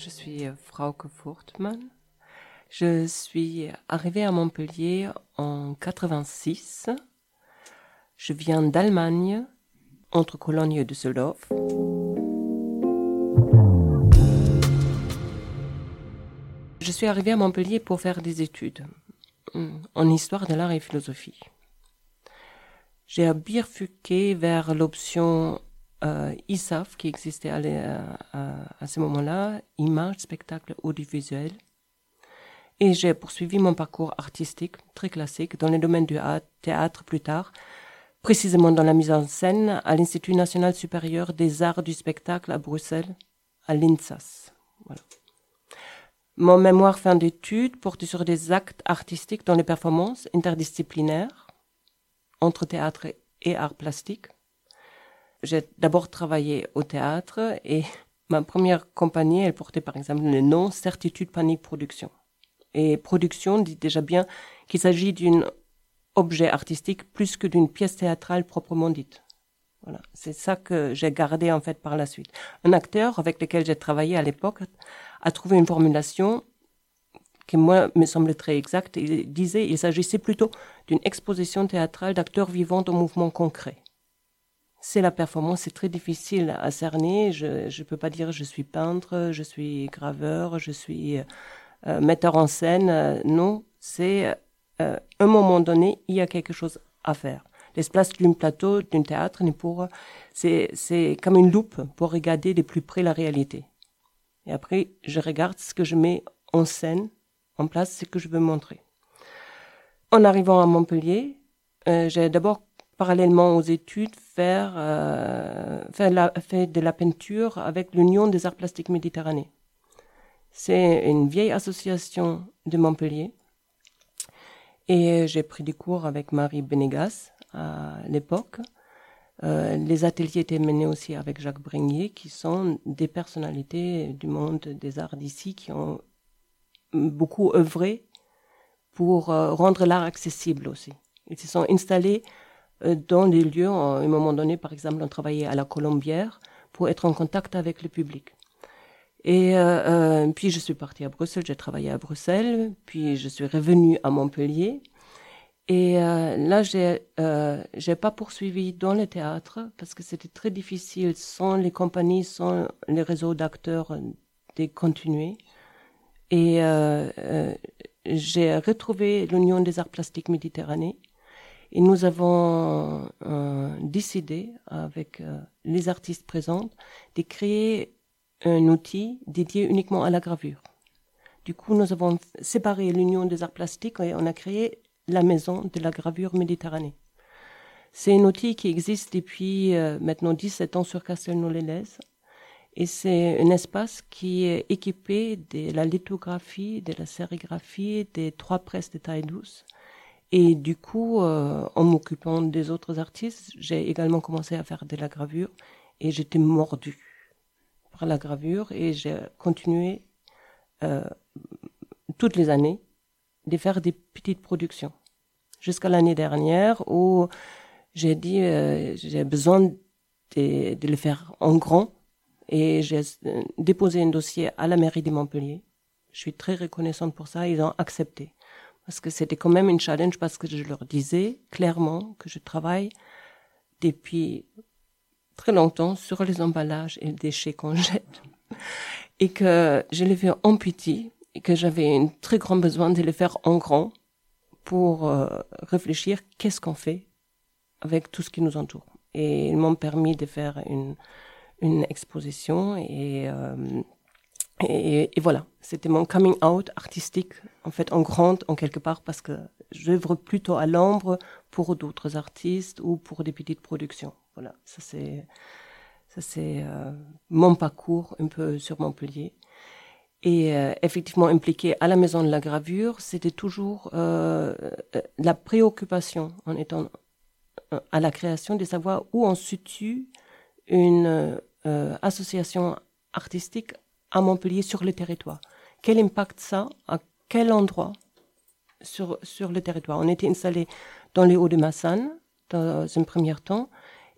Je suis euh, Frauke Furtmann. Je suis arrivée à Montpellier en 86. Je viens d'Allemagne, entre Cologne et Düsseldorf. Je suis arrivée à Montpellier pour faire des études hum, en histoire de l'art et philosophie. J'ai bifurqué vers l'option euh, ISAF qui existait à, à, ce moment-là, image, spectacle audiovisuel. Et j'ai poursuivi mon parcours artistique très classique dans le domaine du théâtre plus tard, précisément dans la mise en scène à l'Institut national supérieur des arts du spectacle à Bruxelles, à l'INSAS. Voilà. Mon mémoire fin d'études porte sur des actes artistiques dans les performances interdisciplinaires entre théâtre et art plastique. J'ai d'abord travaillé au théâtre et ma première compagnie, elle portait par exemple le nom Certitude Panique Production. Et production dit déjà bien qu'il s'agit d'un objet artistique plus que d'une pièce théâtrale proprement dite. Voilà, c'est ça que j'ai gardé en fait par la suite. Un acteur avec lequel j'ai travaillé à l'époque a trouvé une formulation qui moi me semble très exacte. Il disait il s'agissait plutôt d'une exposition théâtrale d'acteurs vivants au mouvement concret. C'est la performance, c'est très difficile à cerner. Je ne peux pas dire je suis peintre, je suis graveur, je suis euh, metteur en scène. Euh, non, c'est euh, un moment donné, il y a quelque chose à faire. L'espace d'un plateau, d'un théâtre, pour, c'est, c'est comme une loupe pour regarder de plus près la réalité. Et après, je regarde ce que je mets en scène en place ce que je veux montrer. En arrivant à Montpellier, euh, j'ai d'abord, parallèlement aux études, faire, euh, faire de la peinture avec l'Union des arts plastiques méditerranéens. C'est une vieille association de Montpellier. Et j'ai pris des cours avec Marie Benegas à l'époque. Euh, les ateliers étaient menés aussi avec Jacques Brignier, qui sont des personnalités du monde des arts d'ici, qui ont beaucoup œuvré pour euh, rendre l'art accessible aussi. Ils se sont installés dans des lieux, à un moment donné, par exemple, on travaillait à la Colombière pour être en contact avec le public. Et euh, puis je suis partie à Bruxelles, j'ai travaillé à Bruxelles, puis je suis revenue à Montpellier. Et là, j'ai euh, j'ai pas poursuivi dans le théâtre parce que c'était très difficile sans les compagnies, sans les réseaux d'acteurs de continuer. Et euh, euh, j'ai retrouvé l'Union des arts plastiques méditerranéens. Et nous avons euh, décidé, avec euh, les artistes présents, de créer un outil dédié uniquement à la gravure. Du coup, nous avons séparé l'Union des arts plastiques et on a créé la maison de la gravure méditerranée. C'est un outil qui existe depuis euh, maintenant 17 ans sur Castelnau-les-Lez et c'est un espace qui est équipé de la lithographie, de la sérigraphie, des trois presses de taille douce. Et du coup, euh, en m'occupant des autres artistes, j'ai également commencé à faire de la gravure et j'étais mordue par la gravure et j'ai continué euh, toutes les années de faire des petites productions jusqu'à l'année dernière où j'ai dit euh, j'ai besoin de, de le faire en grand et j'ai euh, déposé un dossier à la mairie de Montpellier. Je suis très reconnaissante pour ça. Ils ont accepté. Parce que c'était quand même une challenge parce que je leur disais clairement que je travaille depuis très longtemps sur les emballages et les déchets qu'on jette. Et que je les fais en petit et que j'avais un très grand besoin de les faire en grand pour euh, réfléchir qu'est-ce qu'on fait avec tout ce qui nous entoure. Et ils m'ont permis de faire une, une exposition et, euh, et, et, voilà, c'était mon coming out artistique, en fait, en grande, en quelque part, parce que j'œuvre plutôt à l'ombre pour d'autres artistes ou pour des petites productions. Voilà, ça c'est, ça c'est euh, mon parcours un peu sur Montpellier. et euh, effectivement impliqué à la maison de la gravure, c'était toujours euh, la préoccupation en étant à la création de savoir où on situe une association artistique à Montpellier sur le territoire. Quel impact ça À quel endroit sur, sur le territoire? On était installé dans les Hauts de Massane dans un premier temps,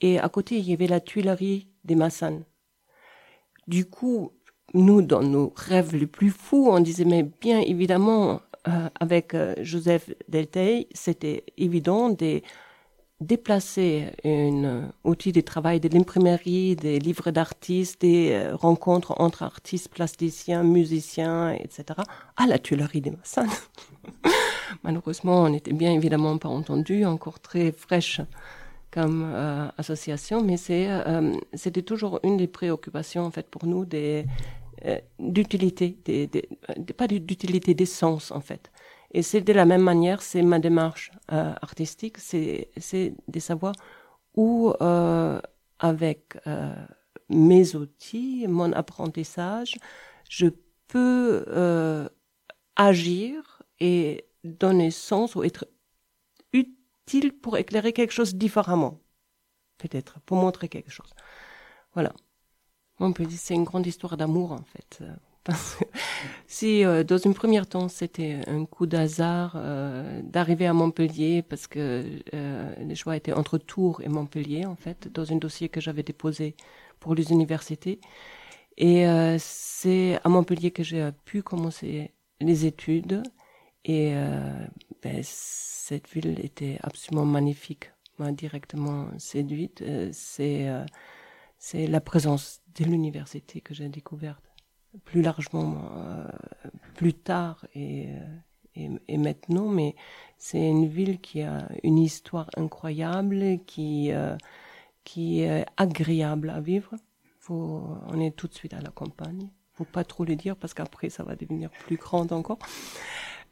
et à côté il y avait la Tuilerie des Massane. Du coup, nous, dans nos rêves les plus fous, on disait, mais bien évidemment, euh, avec euh, Joseph Delteil, c'était évident de déplacer un outil de travail de l'imprimerie, des livres d'artistes, des euh, rencontres entre artistes, plasticiens, musiciens, etc., à la Tuilerie des Massane. Malheureusement, on n'était bien évidemment pas entendu, encore très fraîche comme association, mais c'est, c'était toujours une des préoccupations en fait pour nous des euh, d'utilité, pas d'utilité d'essence en fait. Et c'est de la même manière, c'est ma démarche euh, artistique, c'est de savoir où, euh, avec mes outils, mon apprentissage, je peux agir et donner sens ou être utile pour éclairer quelque chose différemment, peut-être, pour montrer quelque chose. Voilà on peut dire c'est une grande histoire d'amour en fait. Si euh, dans une première temps c'était un coup d'hasard euh, d'arriver à Montpellier parce que euh, les choix étaient entre Tours et Montpellier en fait dans un dossier que j'avais déposé pour les universités. Et c'est à Montpellier que j'ai pu commencer les études. Et ben, cette ville était absolument magnifique m'a directement séduite. C'est c'est la présence de l'université que j'ai découverte plus largement euh, plus tard et, euh, et, maintenant, mais c'est une ville qui a une histoire incroyable, qui, euh, qui est agréable à vivre. Faut, on est tout de suite à la campagne. Faut pas trop le dire parce qu'après ça va devenir plus grand encore.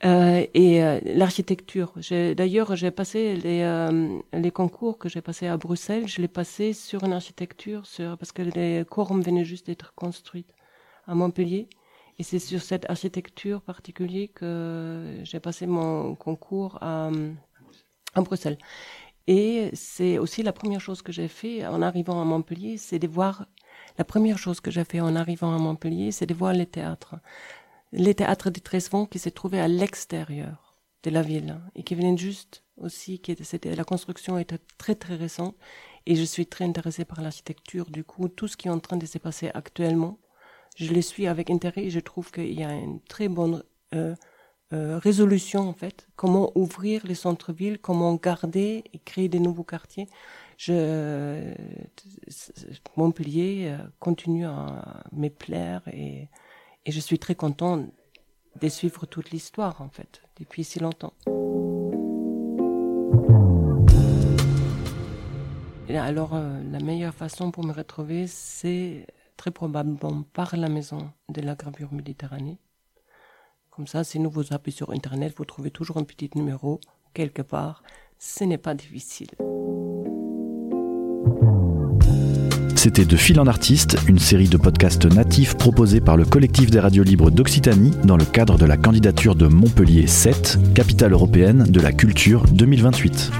Euh, et euh, l'architecture. D'ailleurs, j'ai passé les, euh, les concours que j'ai passés à Bruxelles, je l'ai passé sur une architecture, sur, parce que les cours venaient juste d'être construites à Montpellier. Et c'est sur cette architecture particulière que j'ai passé mon concours à, à Bruxelles. Et c'est aussi la première chose que j'ai fait en arrivant à Montpellier, c'est de voir la première chose que j'ai fait en arrivant à Montpellier, c'est de voir les théâtres les théâtres de Tresvent qui s'est trouvé à l'extérieur de la ville et qui venaient juste aussi, qui était, la construction était très très récente et je suis très intéressée par l'architecture. Du coup, tout ce qui est en train de se passer actuellement, je le suis avec intérêt et je trouve qu'il y a une très bonne euh, euh, résolution en fait. Comment ouvrir les centres-villes, comment garder et créer des nouveaux quartiers. Je, Montpellier euh, continue à me plaire et et je suis très content de suivre toute l'histoire, en fait, depuis si longtemps. Alors, euh, la meilleure façon pour me retrouver, c'est très probablement par la maison de la gravure Méditerranée. Comme ça, si vous appuyez sur Internet, vous trouvez toujours un petit numéro quelque part. Ce n'est pas difficile. C'était De Fil en Artiste, une série de podcasts natifs proposés par le collectif des radios libres d'Occitanie dans le cadre de la candidature de Montpellier 7, capitale européenne de la culture 2028.